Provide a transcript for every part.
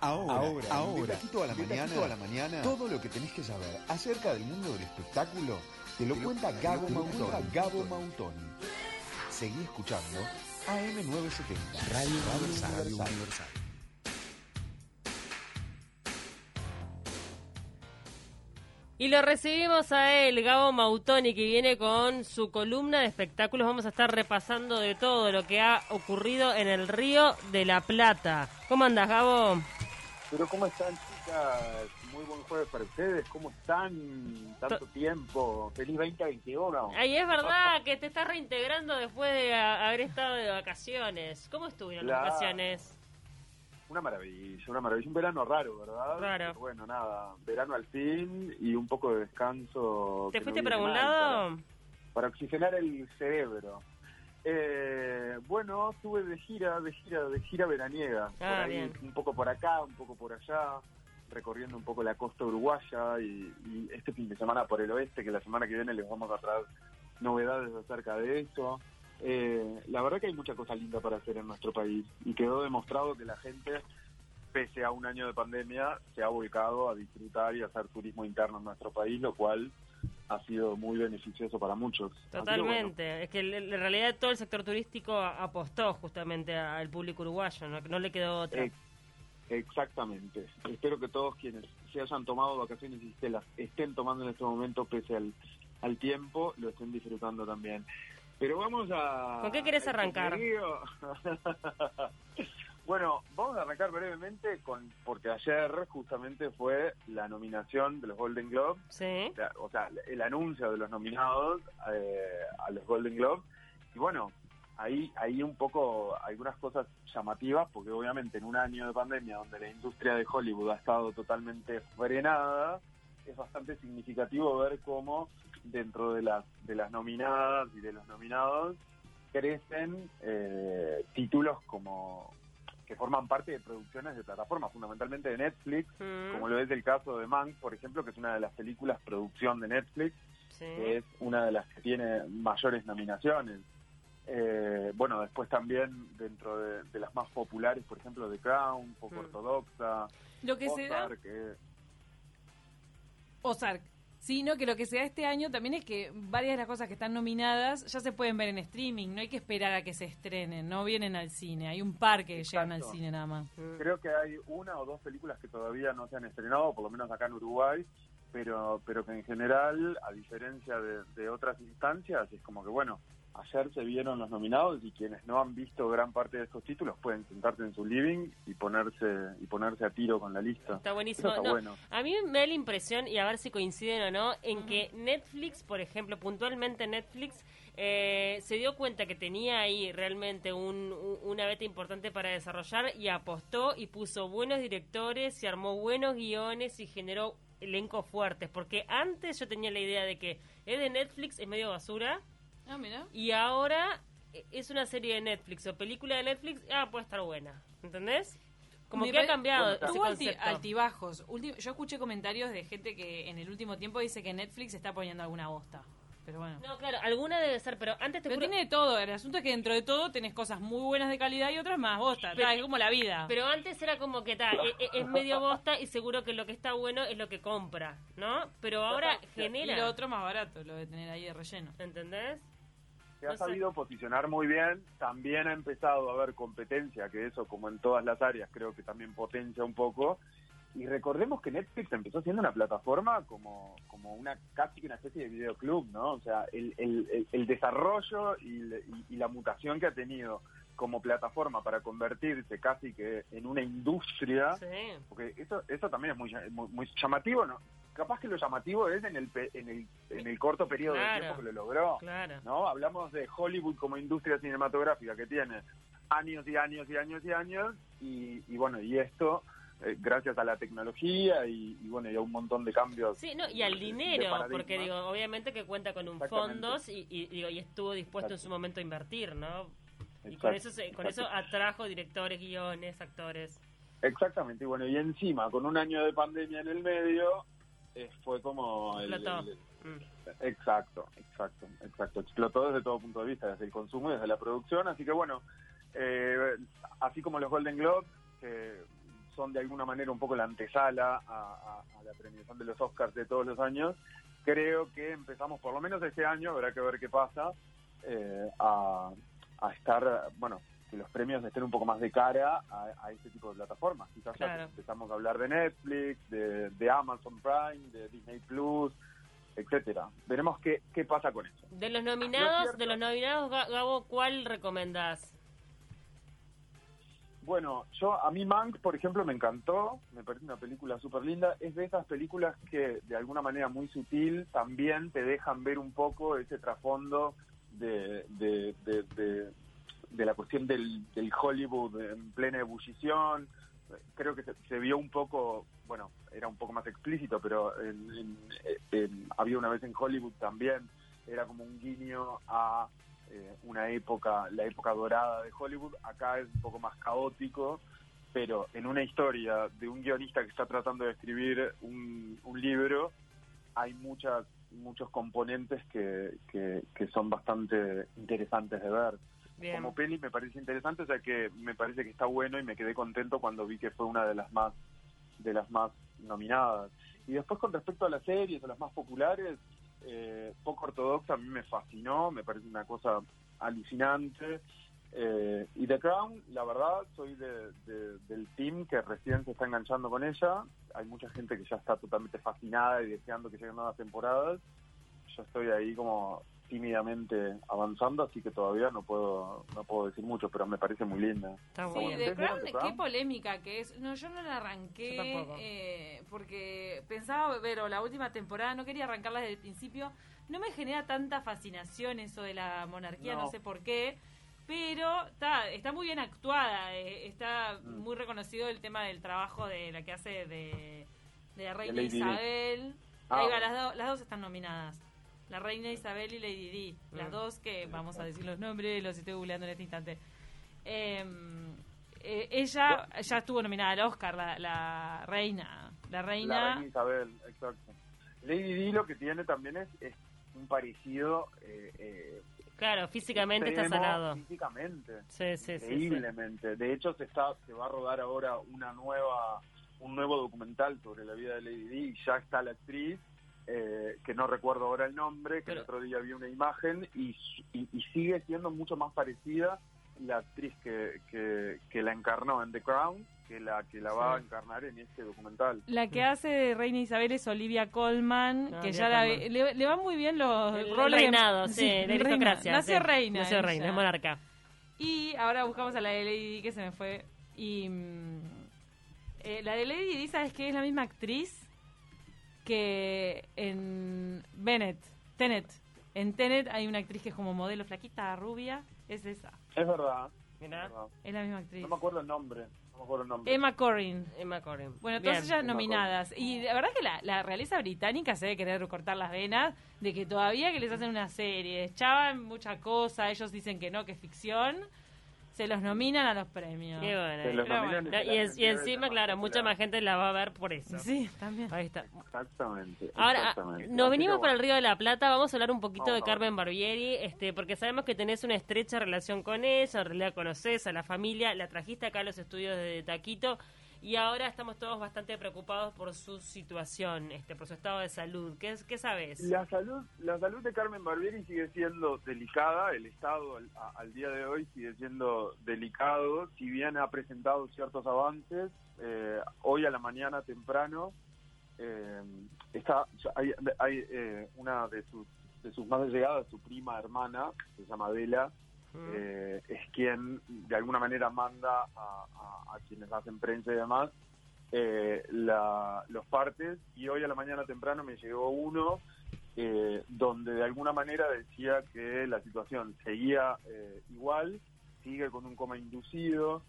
Ahora, ahora, ahora, de toda la mañana, a la mañana, todo lo que tenés que saber acerca del mundo del espectáculo te lo, cuenta Gabo Mautoni. Gabo Mautoni. Seguí escuchando AM970, Radio, Radio Universal. Y lo recibimos a él, Gabo Mautoni, que viene con su columna de espectáculos. Vamos a estar repasando de todo lo que ha ocurrido en el Río de la Plata. ¿Cómo andas, Gabo? Pero ¿cómo están, chicas? Muy buen jueves para ustedes. ¿Cómo están? Tanto tiempo. Feliz 2021. Ay, es verdad que te estás reintegrando después de haber estado de vacaciones. ¿Cómo estuvieron las vacaciones? Una maravilla, una maravilla. Un verano raro, ¿verdad? Claro. bueno, nada, verano al fin y un poco de descanso. ¿Te fuiste para algún lado? Para, oxigenar el cerebro. Eh, bueno, estuve de gira, de gira, de gira veraniega. Ah, Un poco por acá, un poco por allá, recorriendo un poco la costa uruguaya y, y, este fin de semana por el oeste, que la semana que viene les vamos a traer novedades acerca de eso. Eh, la verdad que hay mucha cosa linda para hacer en nuestro país y quedó demostrado que la gente, pese a un año de pandemia, se ha volcado a disfrutar y a hacer turismo interno en nuestro país, lo cual ha sido muy beneficioso para muchos. Totalmente, es que en realidad todo el sector turístico apostó justamente al público uruguayo, no, le quedó otra. exactamente, espero que todos quienes se hayan tomado vacaciones y se las estén tomando en este momento, pese al, al tiempo, lo estén disfrutando también. Pero vamos a... ¿Con qué querés arrancar? bueno, vamos a arrancar brevemente con porque ayer justamente fue la nominación de los Golden Globes. Sí. O sea, el anuncio de los nominados eh, a los Golden Globes. Y bueno, ahí, ahí un poco algunas cosas llamativas, porque obviamente en un año de pandemia donde la industria de Hollywood ha estado totalmente frenada, es bastante significativo ver cómo dentro de las, de las nominadas y de los nominados crecen eh, títulos como que forman parte de producciones de plataformas, fundamentalmente de Netflix, mm. como lo es el caso de Mank, por ejemplo, que es una de las películas producción de Netflix, que es una de las que tiene mayores nominaciones. Eh, bueno, después también dentro de, las más populares, por ejemplo, The Crown, poco mm. ortodoxa, lo que Ozark, Ozark, sino que lo que se da este año también es que varias de las cosas que están nominadas ya se pueden ver en streaming, no hay que esperar a que se estrenen, no vienen al cine, hay un par que llegan al cine nada más. Creo que hay una o dos películas que todavía no se han estrenado, por lo menos acá en Uruguay, pero, pero que en general, a diferencia de, de otras instancias, es como que bueno, ayer se vieron los nominados y quienes no han visto gran parte de estos títulos pueden sentarse en su living y ponerse y ponerse a tiro con la lista. Está buenísimo. A mí me da la impresión, y a ver si coinciden o no, en que Netflix, por ejemplo, puntualmente Netflix, eh, se dio cuenta que tenía ahí realmente un, una beta importante para desarrollar y apostó y puso buenos directores y armó buenos guiones y generó elencos fuertes. Porque antes yo tenía la idea de que es de Netflix, es medio basura Ah, y ahora eh, es una serie de Netflix o película de Netflix, ah, puede estar buena. ¿Entendés? Como que ha cambiado Tuvo altibajos. yo escuché comentarios de gente que en el último tiempo dice que Netflix está poniendo alguna bosta. Pero bueno. No, claro, alguna debe ser, pero antes te Pero tiene de todo. El asunto es que dentro de todo tenés cosas muy buenas de calidad y otras más bosta. es como la vida. Pero antes era como que tal, e, e, es, medio bosta y seguro que lo que está bueno es lo que compra, ¿no? Pero ahora genera. Y lo otro más barato, lo de tener ahí de relleno. ¿Entendés? Se ha sabido posicionar muy bien, también ha empezado a haber competencia, que eso como en todas las áreas creo que también potencia un poco. Y recordemos que Netflix empezó siendo una plataforma como, como una casi una especie de videoclub, ¿no? O sea, el, el, el desarrollo y, y, la mutación que ha tenido como plataforma para convertirse casi que en una industria, porque eso, eso también es muy, muy, muy llamativo, ¿no? Capaz que lo llamativo es en el, en el, en el corto periodo de tiempo que lo logró. ¿no? Hablamos de Hollywood como industria cinematográfica que tiene años y años y años y años y, bueno, y esto eh, gracias a la tecnología y, bueno y a un montón de cambios sí no y al dinero porque digo obviamente que cuenta con un fondos y, digo y estuvo dispuesto en su momento a invertir no y con eso con eso atrajo directores guiones actores. Exactamente y bueno y encima con un año de pandemia en el medio fue como... El, mm. exacto, exacto, exacto. Explotó desde todo punto de vista, desde el consumo y desde la producción. Así que bueno, eh, así como los Golden Globes, que son de alguna manera un poco la antesala a, a la premiación de los Oscars de todos los años, creo que empezamos, por lo menos este año, habrá que ver qué pasa, eh, a, a, estar, bueno, que los premios estén un poco más de cara a, a este tipo de plataformas. Quizás ya empezamos a hablar de Netflix, de, de Amazon Prime, de Disney Plus, etcétera. Veremos qué, qué pasa con eso. De los nominados, de los nominados, Gabo, ¿cuál recomendás? Bueno, yo a mí Mank, por ejemplo, me encantó, me parece una película súper linda. Es de esas películas que de alguna manera muy sutil también te dejan ver un poco ese trasfondo de, de, de, la cuestión del, del, Hollywood en plena ebullición. Creo que se, vio un poco, bueno, era un poco más explícito, pero había una vez en Hollywood también, era como un guiño a eh, una época, la época dorada de Hollywood. Acá es un poco más caótico, pero en una historia de un guionista que está tratando de escribir un, libro, hay muchas muchos componentes que, que, son bastante interesantes de ver. Como peli me parece interesante, o sea que me parece que está bueno y me quedé contento cuando vi que fue una de las más de las más nominadas. Y después con respecto a las series, a las más populares, eh, poco ortodoxa a mí me fascinó, me parece una cosa alucinante. Eh, y The Crown, la verdad, soy del team que recién se está enganchando con ella. Hay mucha gente que ya está totalmente fascinada y deseando que lleguen nuevas temporadas. Yo estoy ahí como tímidamente avanzando, así que todavía no puedo no puedo decir mucho, pero me parece muy linda. Sí, The Crown, qué polémica que es. No, yo no la arranqué eh, porque pensaba ver la última temporada, no quería arrancarla desde el principio. No me genera tanta fascinación eso de la monarquía, no, sé por qué. Pero está, está muy bien actuada, eh, está mm. muy reconocido el tema del trabajo de la que hace de, de la reina Isabel. Ah, las, las dos están nominadas. La reina Isabel y Lady Di, las mm. dos que vamos a decir los nombres, los estoy googleando en este instante. Em, eh, ella ya estuvo nominada al Oscar, la, reina. La reina... La reina Isabel, exacto. Lady Di lo que tiene también es, es un parecido... Eh, eh, claro, físicamente está sanado. Físicamente. Sí, sí, increíblemente. De hecho, se, está, se va a rodar ahora una nueva un nuevo documental sobre la vida de Lady Di y ya está la actriz eh, que no recuerdo ahora el nombre, que el otro día vi una imagen y, sigue siendo mucho más parecida la actriz que, que, la encarnó en The Crown que la que la va a encarnar en este documental. La que hace de Reina Isabel es Olivia Colman, ah, que ya la, le, le, van muy bien los el roles reinado, sí, de aristocracia. Nació reina. Nació reina, es monarca. Y ahora buscamos a la de Lady Di que se me fue. Y mm, eh, la de Lady Di, ¿sabes que es la misma actriz? Que en Bennett, Tenet, en Tenet hay una actriz que es como modelo flaquita, rubia, es esa. Es verdad. Es la misma actriz. No me acuerdo el nombre. No me acuerdo el nombre. Emma Corrin. Emma Corrin. Bueno, todas ellas nominadas. Y la verdad es que la, la, realeza británica se debe querer recortar las venas de que todavía que les hacen una serie, echaban mucha cosa, ellos dicen que no, que es ficción se los nominan a los premios. Qué bueno. y, encima, claro, mucha más gente la va a ver por eso. Sí, también. Ahí está. Exactamente. Ahora, nos venimos por el Río de la Plata, vamos a hablar un poquito de Carmen Barbieri, este, porque sabemos que tenés una estrecha relación con ella, en realidad conoces a la familia, la trajiste acá a los estudios de Taquito y ahora estamos todos bastante preocupados por su situación, este, por su estado de salud. ¿Qué, qué sabes? La salud, la salud de Carmen Barbieri sigue siendo delicada, el estado al, día de hoy sigue siendo delicado, si bien ha presentado ciertos avances, eh, hoy a la mañana temprano eh, está hay, eh, una de sus de sus más llegadas, su prima hermana, se llama Adela, eh, es quien de alguna manera manda a, quienes hacen prensa y demás eh, los partes. Y hoy a la mañana temprano me llegó uno eh, donde de alguna manera decía que la situación seguía igual, sigue con un coma inducido,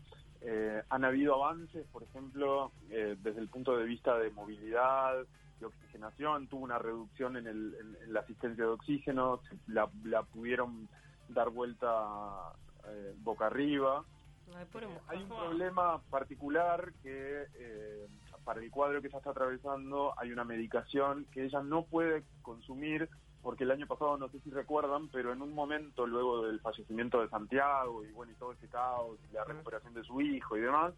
han habido avances, por ejemplo, desde el punto de vista de movilidad, de oxigenación, tuvo una reducción en, el, la asistencia de oxígeno, la, la pudieron dar vuelta eh, boca arriba. hay un problema particular que eh, para el cuadro que ella está atravesando hay una medicación que ella no puede consumir porque el año pasado, no sé si recuerdan, pero en un momento luego del fallecimiento de Santiago y bueno, y todo ese caos y la recuperación de su hijo y demás,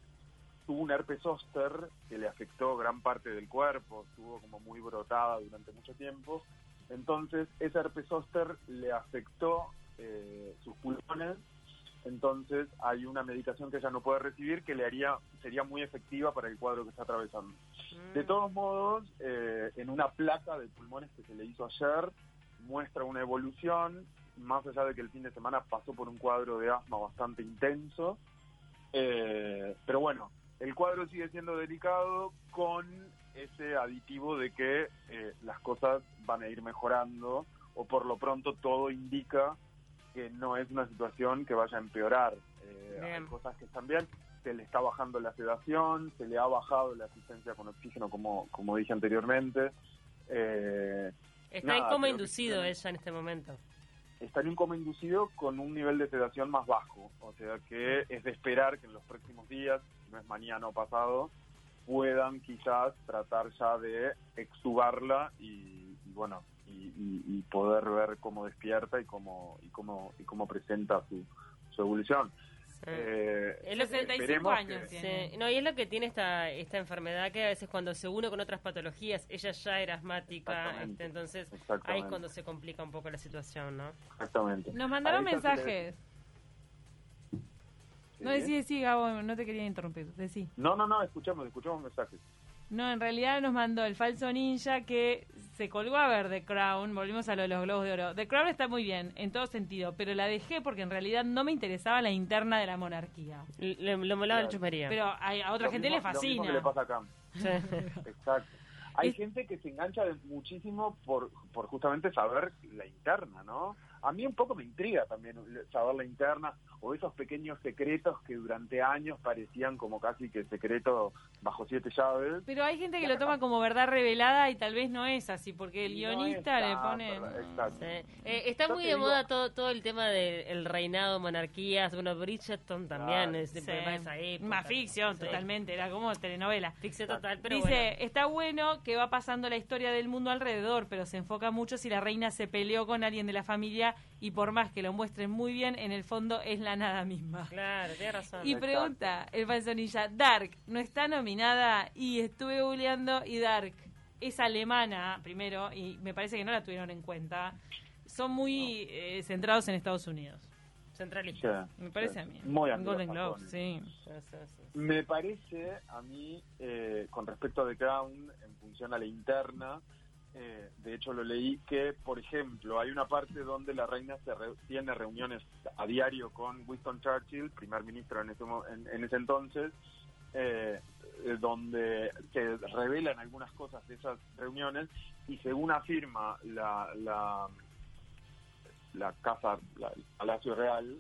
tuvo un herpes zóster que le afectó gran parte del cuerpo, estuvo como muy brotada durante mucho tiempo. Entonces, ese herpes zóster le afectó eh, sus pulmones entonces hay una medicación que ella no puede recibir que le haría sería muy efectiva para el cuadro que está atravesando. Mm. De todos modos, eh, en una placa de pulmones que se le hizo ayer, muestra una evolución, más allá de que el fin de semana pasó por un cuadro de asma bastante intenso. Eh, pero bueno, el cuadro sigue siendo delicado con ese aditivo de que eh, las cosas van a ir mejorando o por lo pronto todo indica que no es una situación que vaya a empeorar. Eh, hay cosas que están bien, se le está bajando la sedación, se le ha bajado la asistencia con oxígeno, como, como dije anteriormente. Eh, está en coma inducido ella en este momento. Está en un coma inducido con un nivel de sedación más bajo, o sea que es de esperar que en los próximos días, si no es mañana o pasado, puedan quizás tratar ya de extubarla y bueno, y, poder ver cómo despierta y cómo y cómo y cómo presenta su, su evolución. Eh, es lo que, años No, y es lo que tiene esta esta enfermedad que a veces cuando se une con otras patologías, ella ya era asmática, este, entonces ahí es cuando se complica un poco la situación, ¿no? Exactamente. Nos mandaron mensajes. No, decí, sí, Gabo, no te quería interrumpir, decí. No, no, no, escuchamos, escuchamos mensajes. No, en realidad nos mandó el falso ninja que se colgó a ver The Crown. Volvimos a lo de los globos de oro. The Crown está muy bien, en todo sentido, pero la dejé porque en realidad no me interesaba la interna de la monarquía. Le, molaba el chumería. Pero a, otra gente le fascina. Lo le pasa acá. Exacto. Hay gente que se engancha muchísimo por, por justamente saber la interna, ¿no? A mí un poco me intriga también saber la interna o esos pequeños secretos que durante años parecían como casi que secretos bajo siete llaves. Pero hay gente que lo toma como verdad revelada y tal vez no es así, porque el guionista le pone... Exacto. Eh, está muy de moda todo todo el tema del reinado, monarquías, bueno, Bridgerton también es de esa época. Más ficción, totalmente, era como telenovela. Ficción total, pero Dice, está bueno que va pasando la historia del mundo alrededor, pero se enfoca mucho si la reina se peleó con alguien de la familia y por más que lo muestren muy bien, en el fondo es la nada misma. Claro, tiene razón. Y pregunta el falsonilla, Dark, ¿no está nominada? Y estuve googleando y Dark es alemana, primero, y me parece que no la tuvieron en cuenta. Son muy eh, centrados en Estados Unidos. Centralistas. me parece a mí. Muy Golden Globe, sí. Me parece a mí, eh, con respecto a The Crown, en función a la interna, eh, de hecho lo leí, que por ejemplo hay una parte donde la reina se tiene reuniones a diario con Winston Churchill, primer ministro en ese, en, ese entonces, eh, eh, donde se revelan algunas cosas de esas reuniones y según afirma la, la, la casa, el Palacio Real,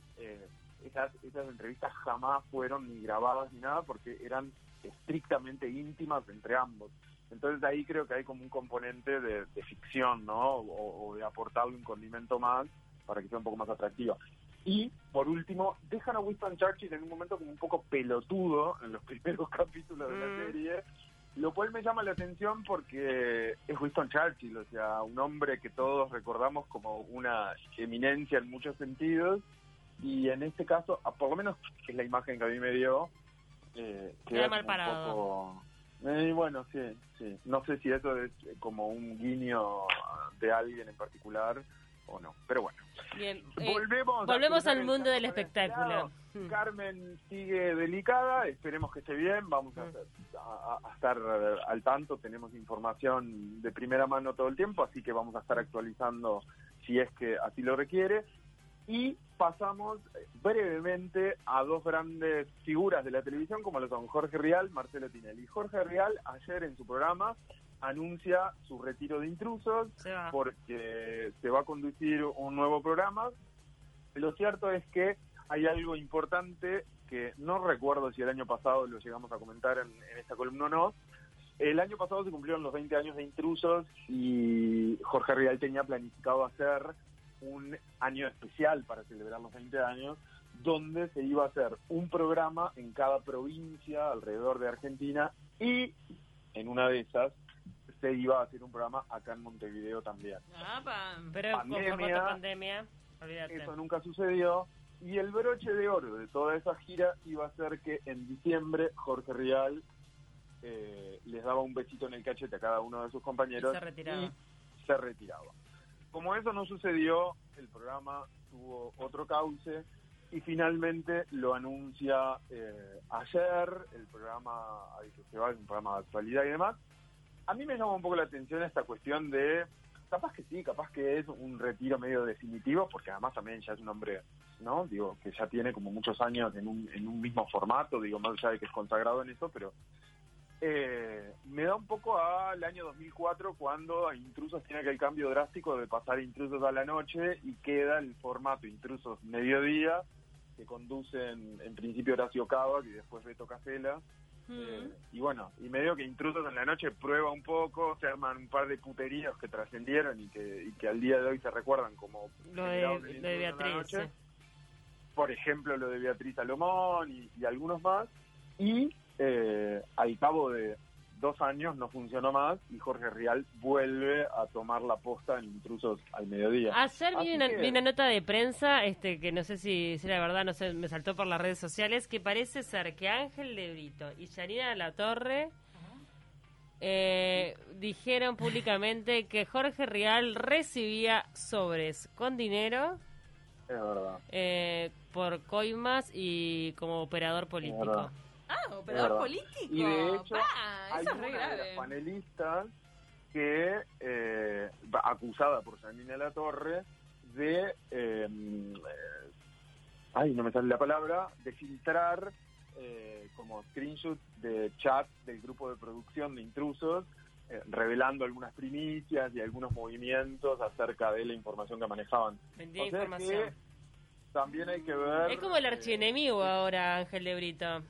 esas, esas entrevistas jamás fueron ni grabadas ni nada porque eran estrictamente íntimas entre ambos. Entonces ahí creo que hay como un componente de, ficción, ¿no? O, de aportarle un condimento más para que sea un poco más atractiva. Y, por último, dejan a Winston Churchill en un momento como un poco pelotudo en los primeros capítulos de la mm. serie, lo cual me llama la atención porque es Winston Churchill, o sea, un hombre que todos recordamos como una eminencia en muchos sentidos, y en este caso, por lo menos es la imagen que a mí me dio, eh, queda mal parado. Poco, eh, bueno, sí, sí. No sé si eso es como un guiño de alguien en particular o no, pero bueno. Bien, eh, volvemos, volvemos al mundo del espectáculo. Hmm. Carmen sigue delicada, esperemos que esté bien, vamos a, hmm. a, estar al tanto, tenemos información de primera mano todo el tiempo, así que vamos a estar actualizando si es que así lo requiere. Y pasamos eh, brevemente a dos grandes figuras de la televisión, como lo son Jorge Rial, Marcelo Tinelli. Jorge Rial, ayer en su programa, anuncia su retiro de intrusos porque se va a conducir un nuevo programa. Lo cierto es que hay algo importante que no recuerdo si el año pasado lo llegamos a comentar en, en esta columna o no. El año pasado se cumplieron los 20 años de intrusos y Jorge Rial tenía planificado hacer un año especial para celebrar los 20 años, donde se iba a hacer un programa en cada provincia alrededor de Argentina y en una de esas se iba a hacer un programa acá en Montevideo también. Ah, pero pandemia, pandemia eso nunca sucedió Y el broche de oro de toda esa gira iba a ser que en diciembre Jorge Rial eh, les daba un besito en el cachete a cada uno de sus compañeros y se retiraba. Como eso no sucedió, el programa tuvo otro cauce y finalmente lo anuncia eh, ayer, el programa es un programa de actualidad y demás. A mí me llama un poco la atención esta cuestión de, capaz que sí, capaz que es un retiro medio definitivo, porque además también ya es un hombre, ¿no? Digo, que ya tiene como muchos años en un, en un mismo formato, digo, más allá de que es consagrado en eso, pero eh, me da un poco al año 2004 cuando Intrusos tiene aquel cambio drástico de pasar Intrusos a la noche y queda el formato Intrusos mediodía que conducen en principio Horacio Cava y después Beto Casela. Eh, y bueno, y medio que Intrusos en la noche prueba un poco, se arman un par de puterías que trascendieron y que, y que al día de hoy se recuerdan como lo de, Beatriz. Por ejemplo, lo de Beatriz Salomón y, y algunos más. Y eh, al cabo de dos años no funcionó más y Jorge Rial vuelve a tomar la posta en Intrusos al mediodía. Ayer vi una, nota de prensa, este que no sé si, si era verdad, no sé, me saltó por las redes sociales, que parece ser que Ángel de Brito y Yanina La Torre eh, dijeron públicamente que Jorge Rial recibía sobres con dinero eh, por coimas y como operador político. Ah, operador político. Y de hecho, hay una de las panelistas que, eh, acusada por Janine La Torre, de, em, eh, ay, no me sale la palabra, de filtrar eh, como screenshots de chat del grupo de producción de intrusos, eh, revelando algunas primicias y algunos movimientos acerca de la información que manejaban. Vendía información. también hay que ver... Es como el archienemigo ahora, Ángel de Brito.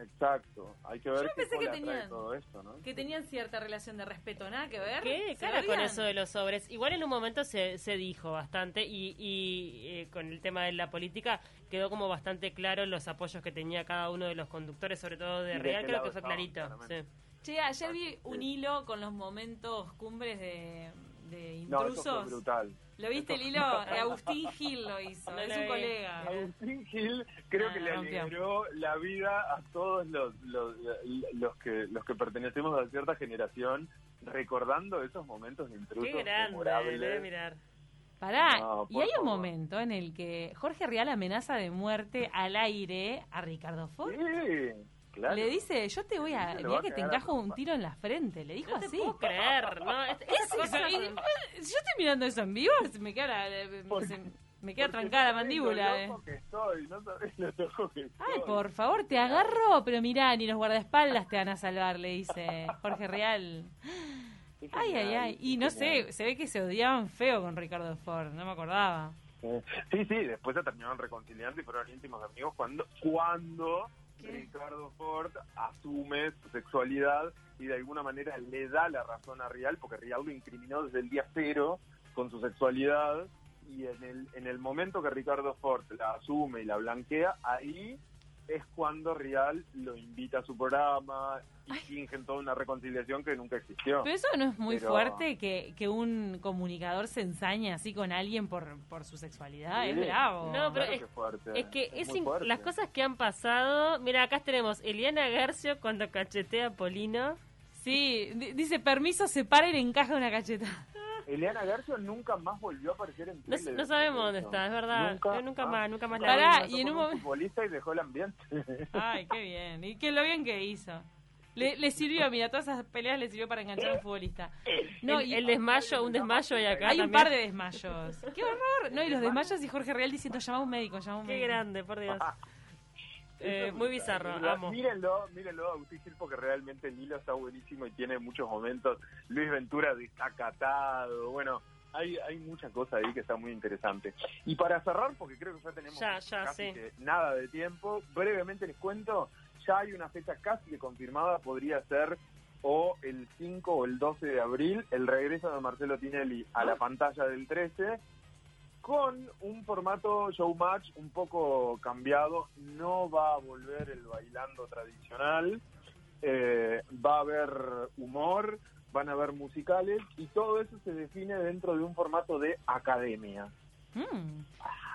Exacto, hay que ver Yo pensé que tenían, todo esto, ¿no? Que tenían cierta relación de respeto, nada que ver. ¿Qué cara con eso de los sobres? Igual en un momento se, se dijo bastante y, y eh, con el tema de la política quedó como bastante claro los apoyos que tenía cada uno de los conductores, sobre todo de Real, creo que fue clarito. Sí. Che, ayer vi un hilo con los momentos cumbres de, de intrusos. No, brutal. ¿Lo viste el hilo? Agustín Gil lo hizo, es un colega. Agustín Gil creo que le alegró la vida a todos los, los, los, que, los que pertenecemos a cierta generación, recordando esos momentos de intrusos Qué grande, debe mirar. Pará, y hay un momento en el que Jorge Real amenaza de muerte al aire a Ricardo Ford. Sí. Le dice, yo te voy a, el que te encajo un tiro en la frente, le dijo así. Puedo creer, ¿no? Es, yo estoy mirando eso en vivo, me queda, me queda trancada la mandíbula. Eh. Que estoy, no sabes lo que estoy. Ay, por favor, te agarro, pero mirá, ni los guardaespaldas te van a salvar, le dice Jorge Real. Ay, ay, ay. Y no sé, se ve que se odiaban feo con Ricardo Ford, no me acordaba. Sí, sí, después se terminaron reconciliando y fueron íntimos amigos cuando, cuando Ricardo Ford asume su sexualidad y de alguna manera le da la razón a Rial, porque Rial lo incriminó desde el día cero con su sexualidad, y en el, en el momento que Ricardo Ford la asume y la blanquea, ahí es cuando Rial lo invita a su programa y fingen toda una reconciliación que nunca existió. Pero eso no es muy fuerte que, que un comunicador se ensañe así con alguien por, por su sexualidad. Es bravo. No, pero es, que, es, las cosas que han pasado. Mira, acá tenemos Eliana Garcio cuando cachetea a Polino. Sí, dice permiso, se para y le encaja una cacheta. Eliana Garcio nunca más volvió a aparecer en tele. No, sabemos dónde está, es verdad. Nunca, nunca ah. más, nunca más la vi. y en un momento futbolista y dejó el ambiente. Ay, qué bien. Y qué lo bien que hizo. Le, le, sirvió, mira, todas esas peleas le sirvió para enganchar a un futbolista. No, el, y, el desmayo, un desmayo hay acá. Hay un par de desmayos. ¡Qué horror! No, y los desmayos y Jorge Real diciendo, llama a un médico, llama a un médico. Qué grande, por Dios. Eh, muy bizarro, vamos. Mírenlo, mírenlo, Agustín Gil, porque realmente el hilo está buenísimo y tiene muchos momentos. Luis Ventura desacatado, bueno, hay, hay mucha cosa ahí que está muy interesante. Y para cerrar, porque creo que ya tenemos casi nada de tiempo, brevemente les cuento, ya hay una fecha casi confirmada, podría ser o el 5 o el 12 de abril, el regreso de Marcelo Tinelli a la pantalla del 13 con un formato showmatch un poco cambiado. No va a volver el bailando tradicional, eh, va a haber humor, van a haber musicales y todo eso se define dentro de un formato de academia. Mm.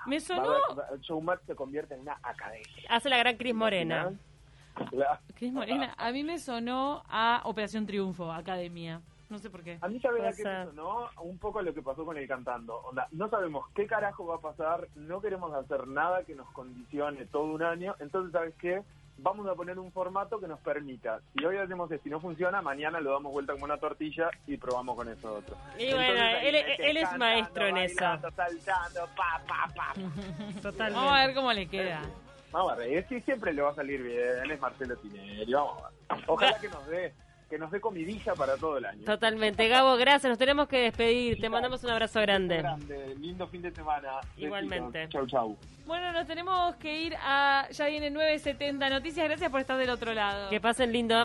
Me sonó... Showmatch se convierte en una academia. Hace la gran Cris Morena. Cris Morena, a mí me sonó a Operación Triunfo, Academia. No sé por qué. A mí sabía que me sonó un poco lo que pasó con el cantando. Onda, no sabemos qué carajo va a pasar, no queremos hacer nada que nos condicione todo un año, entonces, ¿sabes qué? Vamos a poner un formato que nos permita. Si hoy hacemos esto y no funciona, mañana lo damos vuelta como una tortilla y probamos con eso otro. Y bueno, él, es maestro en eso. Saltando, pa, pa, pa. Totalmente. Vamos a ver cómo le queda. Vamos a ver, sí, siempre le va a salir bien, es Marcelo Tinelli, vamos a ver. Ojalá que nos dé que nos dé comidilla para todo el año. Totalmente. Gabo, gracias. Nos tenemos que despedir. Te mandamos un abrazo grande. grande. Lindo fin de semana. Igualmente. Chau, chau. Bueno, nos tenemos que ir a... Ya viene 9.70 Noticias. Gracias por estar del otro lado. Que pasen lindo.